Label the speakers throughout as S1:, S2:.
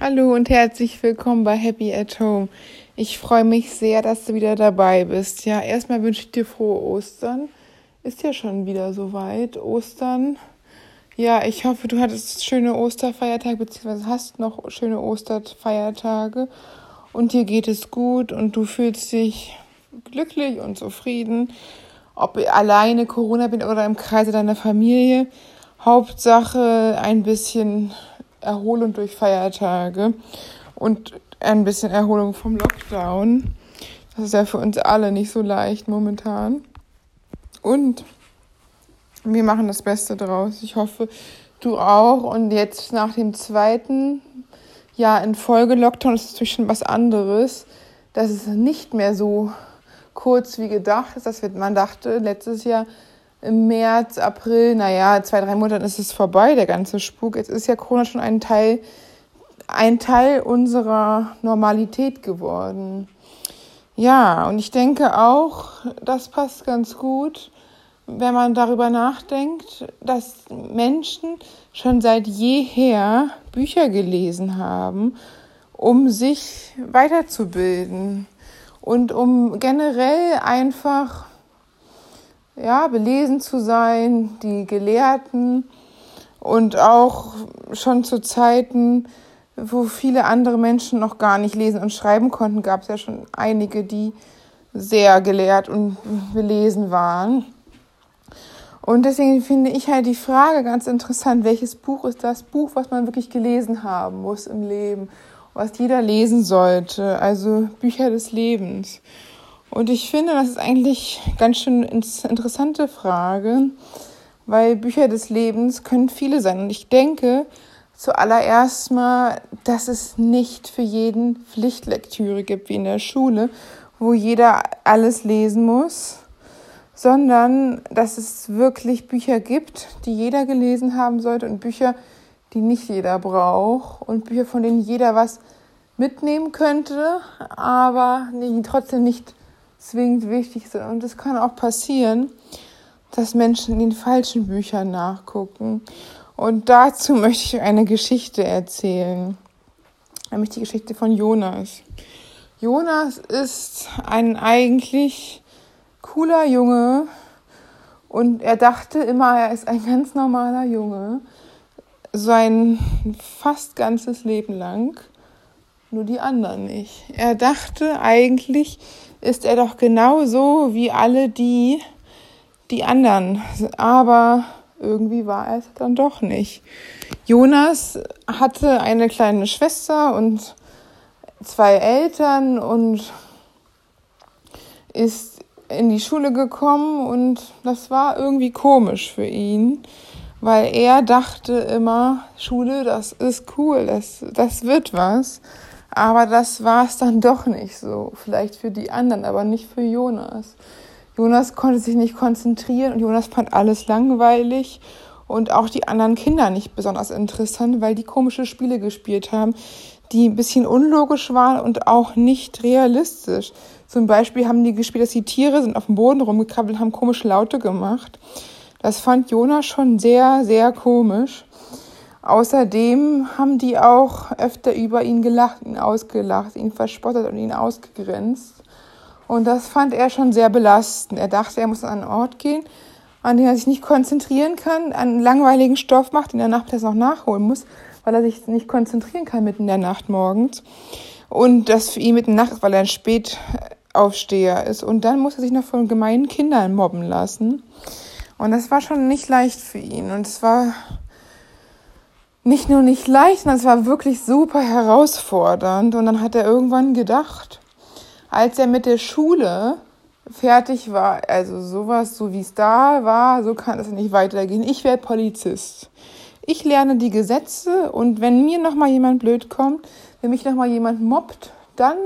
S1: Hallo und herzlich willkommen bei Happy at Home. Ich freue mich sehr, dass du wieder dabei bist. Ja, erstmal wünsche ich dir frohe Ostern. Ist ja schon wieder soweit. Ostern. Ja, ich hoffe, du hattest schöne Osterfeiertage, beziehungsweise hast noch schöne Osterfeiertage und dir geht es gut und du fühlst dich glücklich und zufrieden. Ob alleine Corona bin oder im Kreise deiner Familie. Hauptsache ein bisschen Erholung durch Feiertage und ein bisschen Erholung vom Lockdown. Das ist ja für uns alle nicht so leicht momentan. Und wir machen das Beste draus. Ich hoffe, du auch. Und jetzt nach dem zweiten Jahr in Folge Lockdown ist es natürlich schon was anderes, dass es nicht mehr so kurz wie gedacht ist. Das wird, man dachte letztes Jahr, im März, April, naja, zwei, drei Monate ist es vorbei, der ganze Spuk. Jetzt ist ja Corona schon ein Teil, ein Teil unserer Normalität geworden. Ja, und ich denke auch, das passt ganz gut, wenn man darüber nachdenkt, dass Menschen schon seit jeher Bücher gelesen haben, um sich weiterzubilden und um generell einfach ja, belesen zu sein, die Gelehrten und auch schon zu Zeiten, wo viele andere Menschen noch gar nicht lesen und schreiben konnten, gab es ja schon einige, die sehr gelehrt und belesen waren. Und deswegen finde ich halt die Frage ganz interessant, welches Buch ist das Buch, was man wirklich gelesen haben muss im Leben, was jeder lesen sollte, also Bücher des Lebens. Und ich finde, das ist eigentlich ganz schön interessante Frage, weil Bücher des Lebens können viele sein. Und ich denke zuallererst mal, dass es nicht für jeden Pflichtlektüre gibt wie in der Schule, wo jeder alles lesen muss, sondern dass es wirklich Bücher gibt, die jeder gelesen haben sollte und Bücher, die nicht jeder braucht und Bücher, von denen jeder was mitnehmen könnte, aber die trotzdem nicht zwingend wichtig sind. Und es kann auch passieren, dass Menschen in den falschen Büchern nachgucken. Und dazu möchte ich eine Geschichte erzählen, nämlich die Geschichte von Jonas. Jonas ist ein eigentlich cooler Junge und er dachte immer, er ist ein ganz normaler Junge, sein fast ganzes Leben lang, nur die anderen nicht. Er dachte eigentlich, ist er doch genauso wie alle die, die anderen. Aber irgendwie war er es dann doch nicht. Jonas hatte eine kleine Schwester und zwei Eltern und ist in die Schule gekommen und das war irgendwie komisch für ihn, weil er dachte immer, Schule, das ist cool, das, das wird was. Aber das war es dann doch nicht so. Vielleicht für die anderen, aber nicht für Jonas. Jonas konnte sich nicht konzentrieren und Jonas fand alles langweilig und auch die anderen Kinder nicht besonders interessant, weil die komische Spiele gespielt haben, die ein bisschen unlogisch waren und auch nicht realistisch. Zum Beispiel haben die gespielt, dass die Tiere sind auf dem Boden rumgekrabbelt, und haben komische Laute gemacht. Das fand Jonas schon sehr, sehr komisch. Außerdem haben die auch öfter über ihn gelacht, ihn ausgelacht, ihn verspottet und ihn ausgegrenzt. Und das fand er schon sehr belastend. Er dachte, er muss an einen Ort gehen, an dem er sich nicht konzentrieren kann, einen langweiligen Stoff macht, den er nachmittags noch nachholen muss, weil er sich nicht konzentrieren kann mitten in der Nacht morgens. Und das für ihn mitten in der Nacht weil er ein Spätaufsteher ist. Und dann muss er sich noch von gemeinen Kindern mobben lassen. Und das war schon nicht leicht für ihn. Und es war nicht nur nicht leicht, sondern es war wirklich super herausfordernd. Und dann hat er irgendwann gedacht, als er mit der Schule fertig war, also sowas, so wie es da war, so kann es nicht weitergehen. Ich werde Polizist. Ich lerne die Gesetze und wenn mir nochmal jemand blöd kommt, wenn mich nochmal jemand mobbt, dann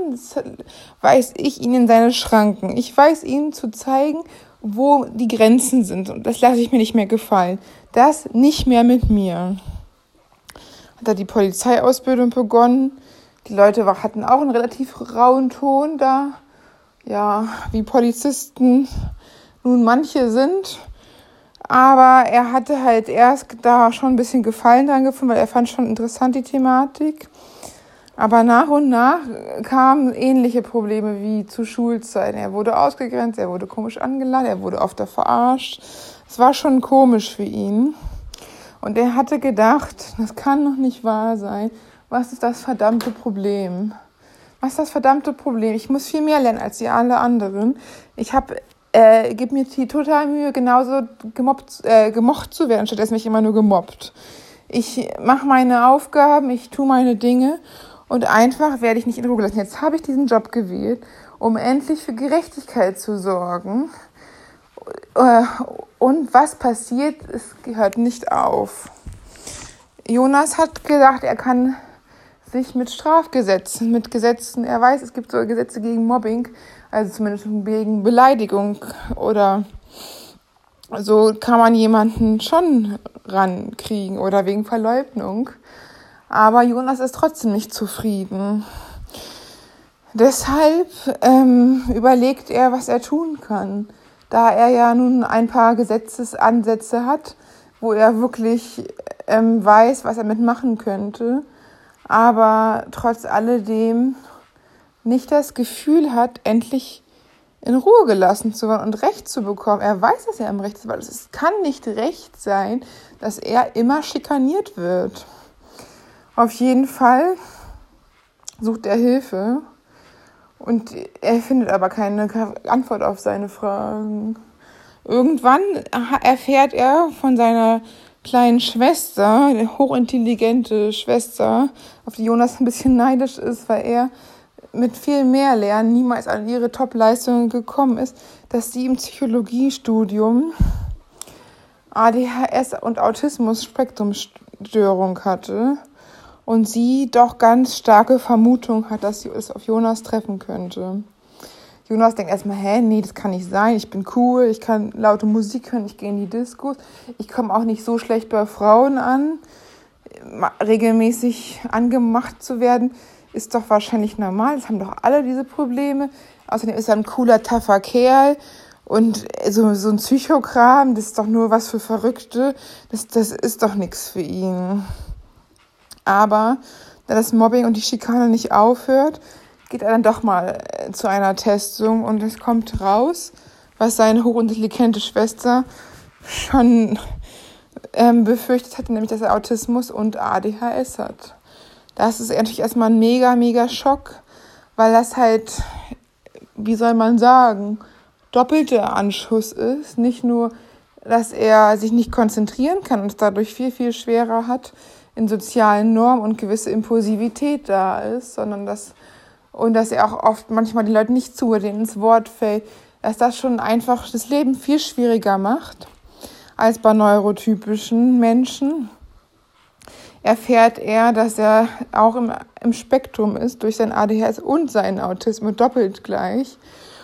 S1: weiß ich ihn in seine Schranken. Ich weiß ihm zu zeigen, wo die Grenzen sind. Und das lasse ich mir nicht mehr gefallen. Das nicht mehr mit mir hat er die Polizeiausbildung begonnen. Die Leute hatten auch einen relativ rauen Ton da. Ja, wie Polizisten nun manche sind. Aber er hatte halt erst da schon ein bisschen Gefallen dran gefunden, weil er fand schon interessant die Thematik. Aber nach und nach kamen ähnliche Probleme wie zu Schulzeiten. Er wurde ausgegrenzt, er wurde komisch angeladen, er wurde oft verarscht. Es war schon komisch für ihn. Und er hatte gedacht, das kann noch nicht wahr sein. Was ist das verdammte Problem? Was ist das verdammte Problem? Ich muss viel mehr lernen als die alle anderen. Ich habe äh, gebe mir die total Mühe, genauso gemobbt, äh, gemocht zu werden, stattdessen mich immer nur gemobbt. Ich mache meine Aufgaben, ich tue meine Dinge und einfach werde ich nicht in Ruhe gelassen. Jetzt habe ich diesen Job gewählt, um endlich für Gerechtigkeit zu sorgen. Äh, und was passiert, es gehört nicht auf. Jonas hat gedacht, er kann sich mit Strafgesetzen, mit Gesetzen, er weiß, es gibt so Gesetze gegen Mobbing, also zumindest wegen Beleidigung oder so kann man jemanden schon rankriegen oder wegen Verleugnung. Aber Jonas ist trotzdem nicht zufrieden. Deshalb ähm, überlegt er, was er tun kann, da er ja nun ein paar Gesetzesansätze hat, wo er wirklich ähm, weiß, was er mitmachen könnte, aber trotz alledem nicht das Gefühl hat, endlich in Ruhe gelassen zu werden und Recht zu bekommen. Er weiß, dass er im Recht ist, weil es kann nicht recht sein, dass er immer schikaniert wird. Auf jeden Fall sucht er Hilfe und er findet aber keine Antwort auf seine Fragen. Irgendwann erfährt er von seiner kleinen Schwester, eine hochintelligente Schwester, auf die Jonas ein bisschen neidisch ist, weil er mit viel mehr Lernen niemals an ihre Top-Leistungen gekommen ist, dass sie im Psychologiestudium ADHS und Autismus-Spektrumstörung hatte und sie doch ganz starke Vermutung hat, dass sie es auf Jonas treffen könnte. Jonas denkt erstmal, hä, nee, das kann nicht sein, ich bin cool, ich kann laute Musik hören, ich gehe in die Diskos, ich komme auch nicht so schlecht bei Frauen an, regelmäßig angemacht zu werden, ist doch wahrscheinlich normal, das haben doch alle diese Probleme. Außerdem ist er ein cooler, taffer Kerl und so, so ein Psychokram, das ist doch nur was für Verrückte, das, das ist doch nichts für ihn. Aber da das Mobbing und die Schikane nicht aufhört, geht er dann doch mal äh, zu einer Testung und es kommt raus, was seine hochintelligente Schwester schon ähm, befürchtet hatte, nämlich dass er Autismus und ADHS hat. Das ist natürlich erstmal ein mega, mega Schock, weil das halt, wie soll man sagen, doppelter Anschuss ist. Nicht nur, dass er sich nicht konzentrieren kann und es dadurch viel, viel schwerer hat, in sozialen Normen und gewisse Impulsivität da ist, sondern dass, und dass er auch oft manchmal die Leute nicht zuhört, denen ins Wort fällt, dass das schon einfach das Leben viel schwieriger macht als bei neurotypischen Menschen. Erfährt er, dass er auch im, im Spektrum ist durch sein ADHS und seinen Autismus doppelt gleich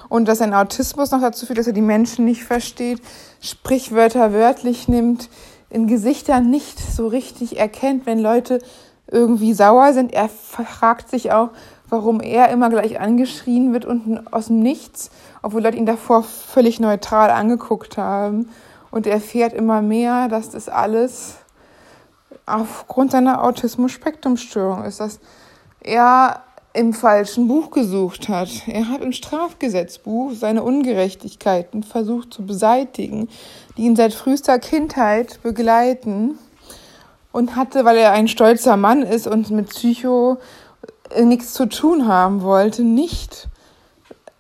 S1: und dass ein Autismus noch dazu führt, dass er die Menschen nicht versteht, Sprichwörter wörtlich nimmt, in Gesichtern nicht so richtig erkennt, wenn Leute irgendwie sauer sind. Er fragt sich auch, warum er immer gleich angeschrien wird und aus dem Nichts, obwohl Leute ihn davor völlig neutral angeguckt haben. Und er erfährt immer mehr, dass das alles aufgrund seiner Autismus-Spektrum-Störung ist, dass er im falschen Buch gesucht hat. Er hat im Strafgesetzbuch seine Ungerechtigkeiten versucht zu beseitigen, die ihn seit frühester Kindheit begleiten und hatte, weil er ein stolzer Mann ist und mit Psycho äh, nichts zu tun haben wollte, nicht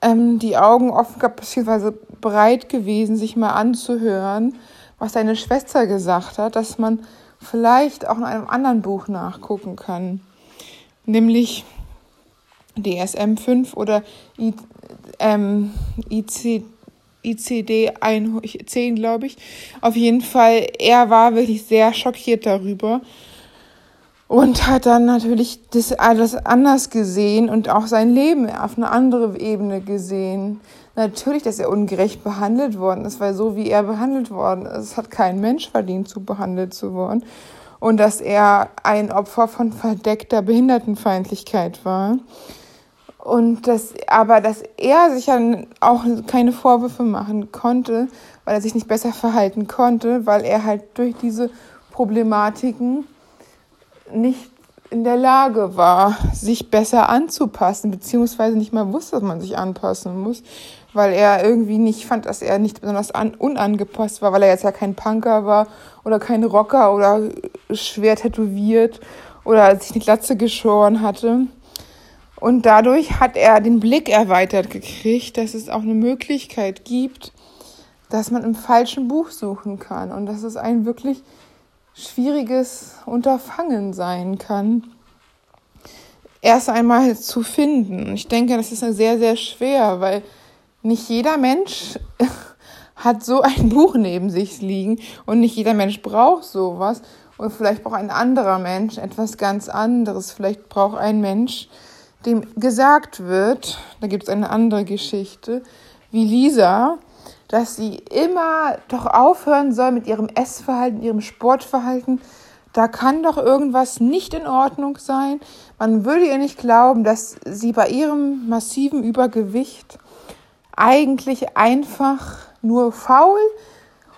S1: ähm, die Augen offen gehabt, beziehungsweise bereit gewesen, sich mal anzuhören, was seine Schwester gesagt hat, dass man vielleicht auch in einem anderen Buch nachgucken kann, nämlich DSM 5 oder I, ähm, IC, ICD 10, glaube ich. Auf jeden Fall, er war wirklich sehr schockiert darüber und hat dann natürlich das alles anders gesehen und auch sein Leben auf eine andere Ebene gesehen. Natürlich, dass er ungerecht behandelt worden ist, weil so wie er behandelt worden ist, hat kein Mensch verdient, so behandelt zu worden. Und dass er ein Opfer von verdeckter Behindertenfeindlichkeit war. Und das, aber dass er sich dann auch keine Vorwürfe machen konnte, weil er sich nicht besser verhalten konnte, weil er halt durch diese Problematiken nicht in der Lage war, sich besser anzupassen, beziehungsweise nicht mal wusste, dass man sich anpassen muss, weil er irgendwie nicht fand, dass er nicht besonders an, unangepasst war, weil er jetzt ja kein Punker war oder kein Rocker oder schwer tätowiert oder sich die Glatze geschoren hatte. Und dadurch hat er den Blick erweitert gekriegt, dass es auch eine Möglichkeit gibt, dass man im falschen Buch suchen kann und dass es ein wirklich schwieriges Unterfangen sein kann, erst einmal zu finden. Ich denke, das ist sehr, sehr schwer, weil nicht jeder Mensch hat so ein Buch neben sich liegen und nicht jeder Mensch braucht sowas. Und vielleicht braucht ein anderer Mensch etwas ganz anderes. Vielleicht braucht ein Mensch, dem gesagt wird, da gibt es eine andere Geschichte, wie Lisa, dass sie immer doch aufhören soll mit ihrem Essverhalten, ihrem Sportverhalten. Da kann doch irgendwas nicht in Ordnung sein. Man würde ihr nicht glauben, dass sie bei ihrem massiven Übergewicht eigentlich einfach nur faul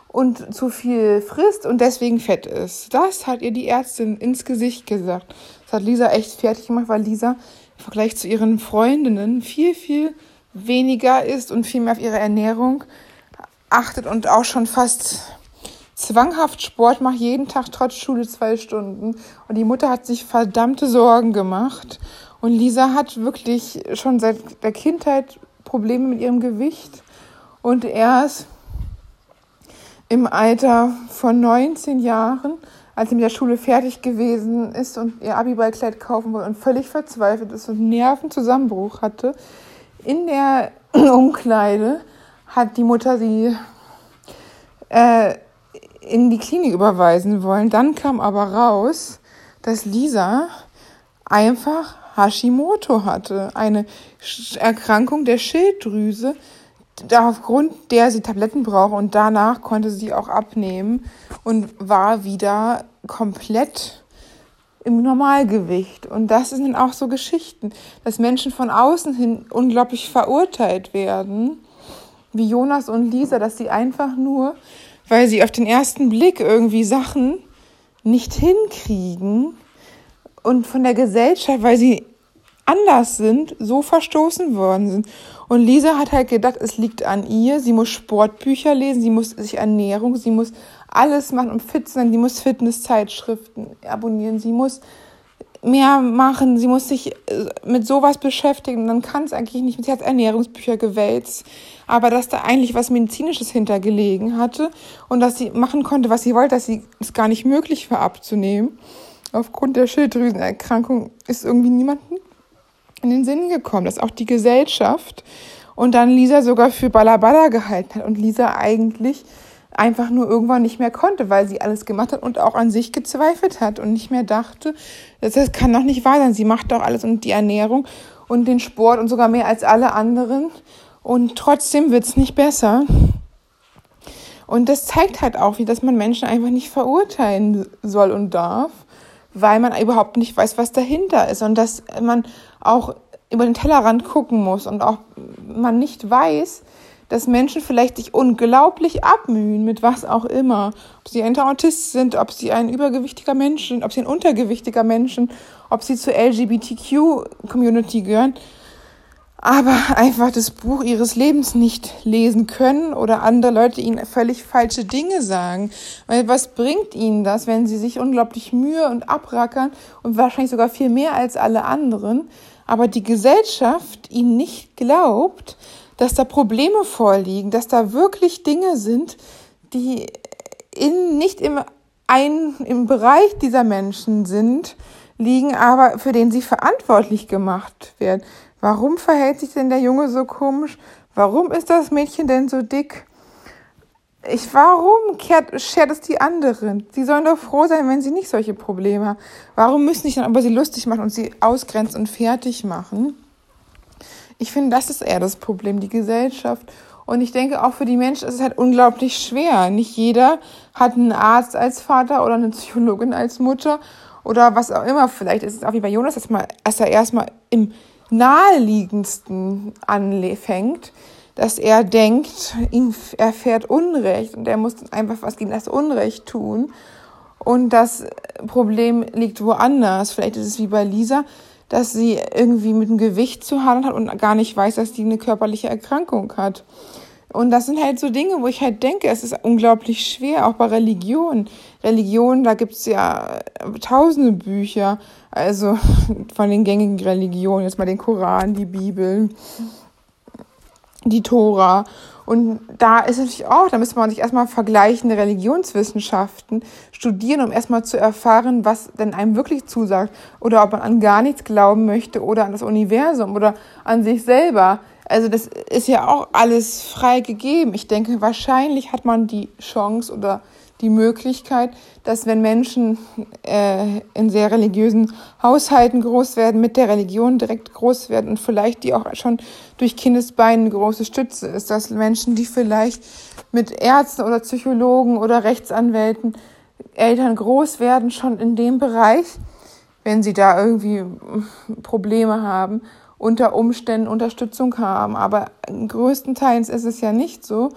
S1: und zu viel frisst und deswegen fett ist. Das hat ihr die Ärztin ins Gesicht gesagt. Das hat Lisa echt fertig gemacht, weil Lisa im Vergleich zu ihren Freundinnen viel, viel weniger isst und viel mehr auf ihre Ernährung achtet und auch schon fast zwanghaft Sport macht, jeden Tag trotz Schule zwei Stunden. Und die Mutter hat sich verdammte Sorgen gemacht. Und Lisa hat wirklich schon seit der Kindheit Probleme mit ihrem Gewicht. Und erst im Alter von 19 Jahren, als sie mit der Schule fertig gewesen ist und ihr Abiballkleid kaufen wollte und völlig verzweifelt ist und Nervenzusammenbruch hatte, in der Umkleide hat die Mutter sie äh, in die Klinik überweisen wollen. Dann kam aber raus, dass Lisa einfach Hashimoto hatte, eine Erkrankung der Schilddrüse, aufgrund der sie Tabletten braucht und danach konnte sie auch abnehmen und war wieder komplett im Normalgewicht. Und das sind auch so Geschichten, dass Menschen von außen hin unglaublich verurteilt werden wie Jonas und Lisa, dass sie einfach nur, weil sie auf den ersten Blick irgendwie Sachen nicht hinkriegen und von der Gesellschaft, weil sie anders sind, so verstoßen worden sind. Und Lisa hat halt gedacht, es liegt an ihr. Sie muss Sportbücher lesen, sie muss sich Ernährung, sie muss alles machen, um fit zu sein. Sie muss Fitnesszeitschriften abonnieren, sie muss mehr machen, sie muss sich äh, mit sowas beschäftigen, dann kann es eigentlich nicht. Sie hat Ernährungsbücher gewälzt, aber dass da eigentlich was Medizinisches hintergelegen hatte und dass sie machen konnte, was sie wollte, dass sie es gar nicht möglich war abzunehmen. Aufgrund der Schilddrüsenerkrankung ist irgendwie niemandem in den Sinn gekommen, dass auch die Gesellschaft und dann Lisa sogar für Balabala gehalten hat und Lisa eigentlich einfach nur irgendwann nicht mehr konnte, weil sie alles gemacht hat und auch an sich gezweifelt hat und nicht mehr dachte, das kann doch nicht wahr sein. Sie macht doch alles und die Ernährung und den Sport und sogar mehr als alle anderen und trotzdem wird's nicht besser. Und das zeigt halt auch, wie dass man Menschen einfach nicht verurteilen soll und darf, weil man überhaupt nicht weiß, was dahinter ist und dass man auch über den Tellerrand gucken muss und auch man nicht weiß, dass Menschen vielleicht sich unglaublich abmühen mit was auch immer. Ob sie ein Autist sind, ob sie ein übergewichtiger Mensch sind, ob sie ein untergewichtiger Mensch sind, ob sie zur LGBTQ-Community gehören, aber einfach das Buch ihres Lebens nicht lesen können oder andere Leute ihnen völlig falsche Dinge sagen. Weil was bringt ihnen das, wenn sie sich unglaublich Mühe und abrackern und wahrscheinlich sogar viel mehr als alle anderen, aber die Gesellschaft ihnen nicht glaubt, dass da Probleme vorliegen, dass da wirklich Dinge sind, die in, nicht im, ein, im Bereich dieser Menschen sind, liegen, aber für den sie verantwortlich gemacht werden. Warum verhält sich denn der Junge so komisch? Warum ist das Mädchen denn so dick? Ich, warum kehrt, schert es die anderen? Sie sollen doch froh sein, wenn sie nicht solche Probleme haben. Warum müssen sich dann aber sie lustig machen und sie ausgrenzen und fertig machen? Ich finde, das ist eher das Problem, die Gesellschaft. Und ich denke, auch für die Menschen ist es halt unglaublich schwer. Nicht jeder hat einen Arzt als Vater oder eine Psychologin als Mutter oder was auch immer. Vielleicht ist es auch wie bei Jonas, dass, man, dass er erstmal im naheliegendsten anfängt, dass er denkt, ihm erfährt Unrecht und er muss einfach was gegen das Unrecht tun. und das Problem liegt woanders. Vielleicht ist es wie bei Lisa, dass sie irgendwie mit dem Gewicht zu hadern hat und gar nicht weiß, dass sie eine körperliche Erkrankung hat. Und das sind halt so Dinge, wo ich halt denke, es ist unglaublich schwer, auch bei Religion. Religion, da gibt's ja tausende Bücher, also von den gängigen Religionen, jetzt mal den Koran, die Bibel, die Tora. Und da ist natürlich auch, da müsste man sich erstmal vergleichende Religionswissenschaften studieren, um erstmal zu erfahren, was denn einem wirklich zusagt. Oder ob man an gar nichts glauben möchte oder an das Universum oder an sich selber. Also das ist ja auch alles frei gegeben. Ich denke, wahrscheinlich hat man die Chance oder die Möglichkeit, dass wenn Menschen äh, in sehr religiösen Haushalten groß werden, mit der Religion direkt groß werden und vielleicht die auch schon durch Kindesbeinen eine große Stütze ist, dass Menschen, die vielleicht mit Ärzten oder Psychologen oder Rechtsanwälten Eltern groß werden, schon in dem Bereich, wenn sie da irgendwie Probleme haben, unter Umständen Unterstützung haben. Aber größtenteils ist es ja nicht so.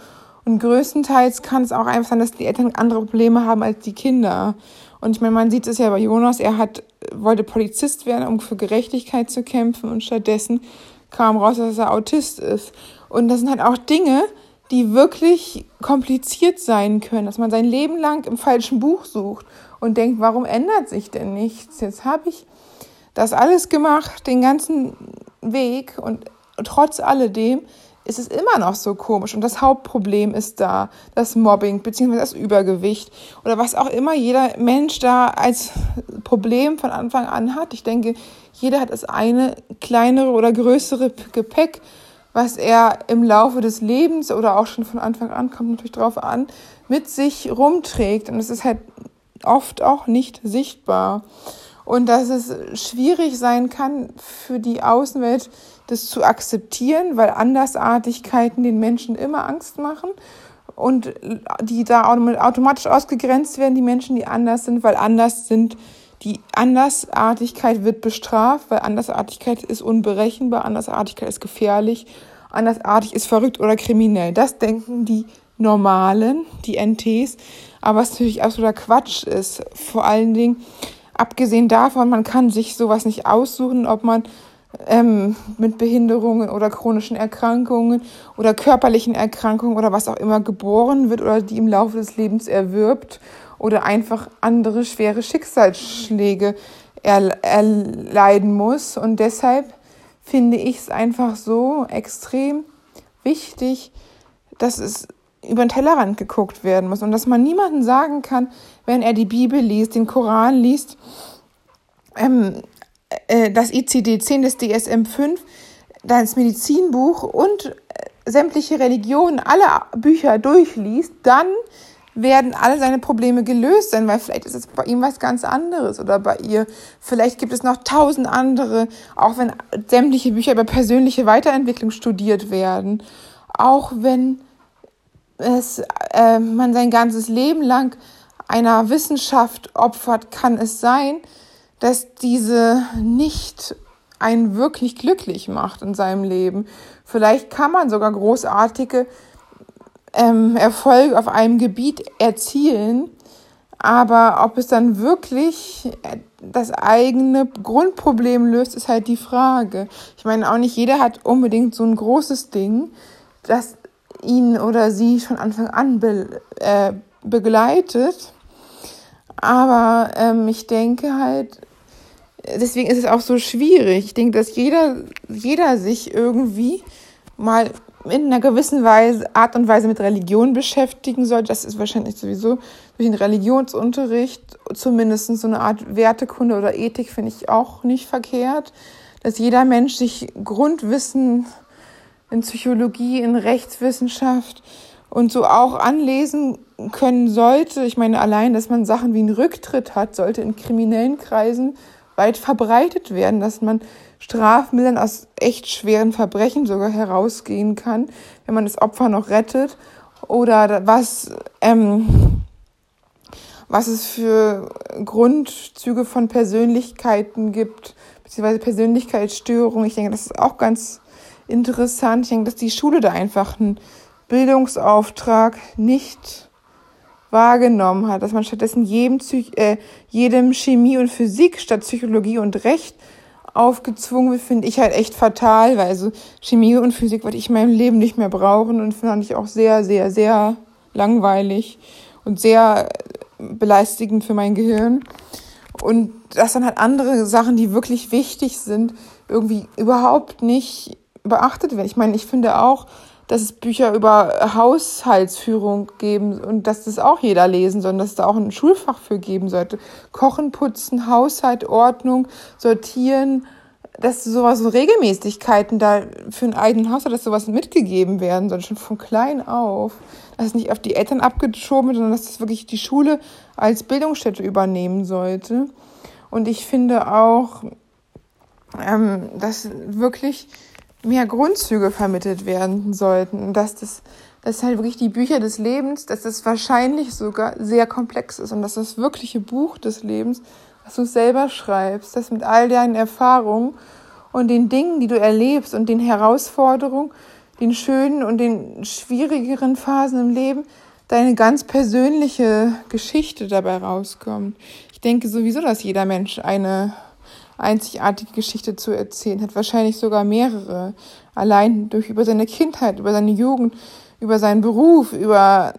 S1: Und größtenteils kann es auch einfach sein, dass die Eltern andere Probleme haben als die Kinder. Und ich meine, man sieht es ja bei Jonas, er hat, wollte Polizist werden, um für Gerechtigkeit zu kämpfen und stattdessen kam raus, dass er Autist ist. Und das sind halt auch Dinge, die wirklich kompliziert sein können, dass man sein Leben lang im falschen Buch sucht und denkt, warum ändert sich denn nichts? Jetzt habe ich das alles gemacht, den ganzen Weg und trotz alledem ist es immer noch so komisch. Und das Hauptproblem ist da, das Mobbing beziehungsweise das Übergewicht oder was auch immer jeder Mensch da als Problem von Anfang an hat. Ich denke, jeder hat das eine kleinere oder größere Gepäck, was er im Laufe des Lebens oder auch schon von Anfang an, kommt natürlich drauf an, mit sich rumträgt. Und es ist halt oft auch nicht sichtbar und dass es schwierig sein kann für die Außenwelt, das zu akzeptieren, weil Andersartigkeiten den Menschen immer Angst machen und die da automatisch ausgegrenzt werden, die Menschen, die anders sind, weil anders sind. Die Andersartigkeit wird bestraft, weil Andersartigkeit ist unberechenbar, Andersartigkeit ist gefährlich, andersartig ist verrückt oder kriminell. Das denken die Normalen, die NTs, aber was natürlich absoluter Quatsch ist. Vor allen Dingen, Abgesehen davon, man kann sich sowas nicht aussuchen, ob man ähm, mit Behinderungen oder chronischen Erkrankungen oder körperlichen Erkrankungen oder was auch immer geboren wird oder die im Laufe des Lebens erwirbt oder einfach andere schwere Schicksalsschläge erleiden muss. Und deshalb finde ich es einfach so extrem wichtig, dass es über den Tellerrand geguckt werden muss und dass man niemanden sagen kann, wenn er die Bibel liest, den Koran liest, ähm, äh, das ICD-10, das DSM-5, das Medizinbuch und äh, sämtliche Religionen, alle Bücher durchliest, dann werden alle seine Probleme gelöst sein, weil vielleicht ist es bei ihm was ganz anderes oder bei ihr. Vielleicht gibt es noch tausend andere, auch wenn sämtliche Bücher über persönliche Weiterentwicklung studiert werden. Auch wenn es, äh, man sein ganzes Leben lang einer Wissenschaft opfert, kann es sein, dass diese nicht einen wirklich glücklich macht in seinem Leben. Vielleicht kann man sogar großartige ähm, Erfolge auf einem Gebiet erzielen, aber ob es dann wirklich das eigene Grundproblem löst, ist halt die Frage. Ich meine, auch nicht jeder hat unbedingt so ein großes Ding, das ihn oder sie von Anfang an be äh, begleitet. Aber ähm, ich denke halt, deswegen ist es auch so schwierig. Ich denke, dass jeder, jeder sich irgendwie mal in einer gewissen Weise, Art und Weise mit Religion beschäftigen soll. Das ist wahrscheinlich sowieso durch den Religionsunterricht, zumindest so eine Art Wertekunde oder Ethik finde ich auch nicht verkehrt, dass jeder Mensch sich Grundwissen in Psychologie, in Rechtswissenschaft und so auch anlesen können sollte. Ich meine, allein, dass man Sachen wie einen Rücktritt hat, sollte in kriminellen Kreisen weit verbreitet werden, dass man strafmildern aus echt schweren Verbrechen sogar herausgehen kann, wenn man das Opfer noch rettet. Oder was, ähm, was es für Grundzüge von Persönlichkeiten gibt, beziehungsweise Persönlichkeitsstörungen. Ich denke, das ist auch ganz interessant. Ich denke, dass die Schule da einfach einen Bildungsauftrag nicht wahrgenommen hat, dass man stattdessen jedem, Psych äh, jedem Chemie und Physik statt Psychologie und Recht aufgezwungen wird, finde ich halt echt fatal, weil also Chemie und Physik würde ich in meinem Leben nicht mehr brauchen und fand ich auch sehr, sehr, sehr langweilig und sehr beleidigend für mein Gehirn. Und dass dann halt andere Sachen, die wirklich wichtig sind, irgendwie überhaupt nicht beachtet werden. Ich meine, ich finde auch, dass es Bücher über Haushaltsführung geben und dass das auch jeder lesen soll, dass es da auch ein Schulfach für geben sollte. Kochen, putzen, Haushalt, Ordnung, sortieren, dass sowas, so Regelmäßigkeiten da für einen eigenen Haushalt, dass sowas mitgegeben werden soll, schon von klein auf. Dass es nicht auf die Eltern abgeschoben wird, sondern dass das wirklich die Schule als Bildungsstätte übernehmen sollte. Und ich finde auch, ähm, dass wirklich mehr Grundzüge vermittelt werden sollten. Dass das, dass halt wirklich die Bücher des Lebens, dass das wahrscheinlich sogar sehr komplex ist und dass das wirkliche Buch des Lebens, was du selber schreibst, das mit all deinen Erfahrungen und den Dingen, die du erlebst und den Herausforderungen, den schönen und den schwierigeren Phasen im Leben, deine ganz persönliche Geschichte dabei rauskommt. Ich denke sowieso, dass jeder Mensch eine einzigartige Geschichte zu erzählen hat, wahrscheinlich sogar mehrere, allein durch über seine Kindheit, über seine Jugend, über seinen Beruf, über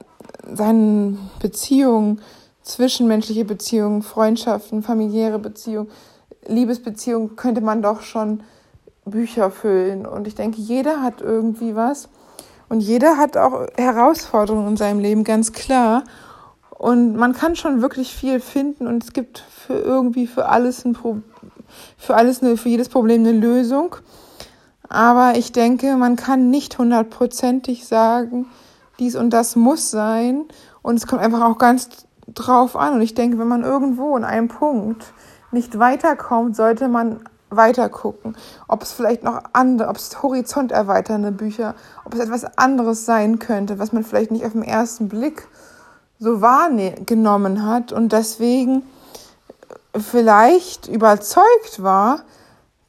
S1: seine Beziehungen, zwischenmenschliche Beziehungen, Freundschaften, familiäre Beziehungen, Liebesbeziehungen, könnte man doch schon Bücher füllen. Und ich denke, jeder hat irgendwie was. Und jeder hat auch Herausforderungen in seinem Leben, ganz klar. Und man kann schon wirklich viel finden und es gibt für irgendwie für alles ein Pro für alles eine, für jedes Problem eine Lösung. Aber ich denke, man kann nicht hundertprozentig sagen, dies und das muss sein. Und es kommt einfach auch ganz drauf an. Und ich denke, wenn man irgendwo in einem Punkt nicht weiterkommt, sollte man weiter gucken. Ob es vielleicht noch andere, ob es horizont erweiternde Bücher, ob es etwas anderes sein könnte, was man vielleicht nicht auf den ersten Blick so wahrgenommen hat und deswegen vielleicht überzeugt war,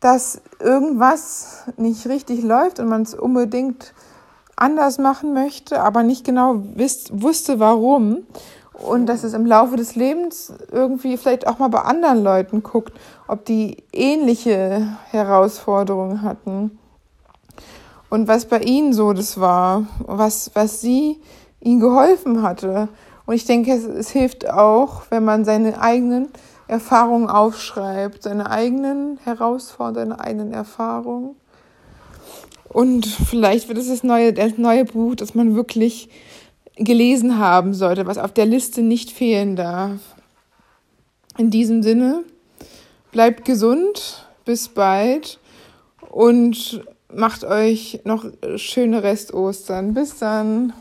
S1: dass irgendwas nicht richtig läuft und man es unbedingt anders machen möchte, aber nicht genau wisst, wusste warum. Und dass es im Laufe des Lebens irgendwie vielleicht auch mal bei anderen Leuten guckt, ob die ähnliche Herausforderungen hatten. Und was bei ihnen so das war, was, was sie ihnen geholfen hatte. Und ich denke, es, es hilft auch, wenn man seine eigenen Erfahrungen aufschreibt, seine eigenen Herausforderungen, seine eigenen Erfahrungen. Und vielleicht wird es das neue, das neue Buch, das man wirklich gelesen haben sollte, was auf der Liste nicht fehlen darf. In diesem Sinne, bleibt gesund, bis bald und macht euch noch schöne Rest Ostern. Bis dann.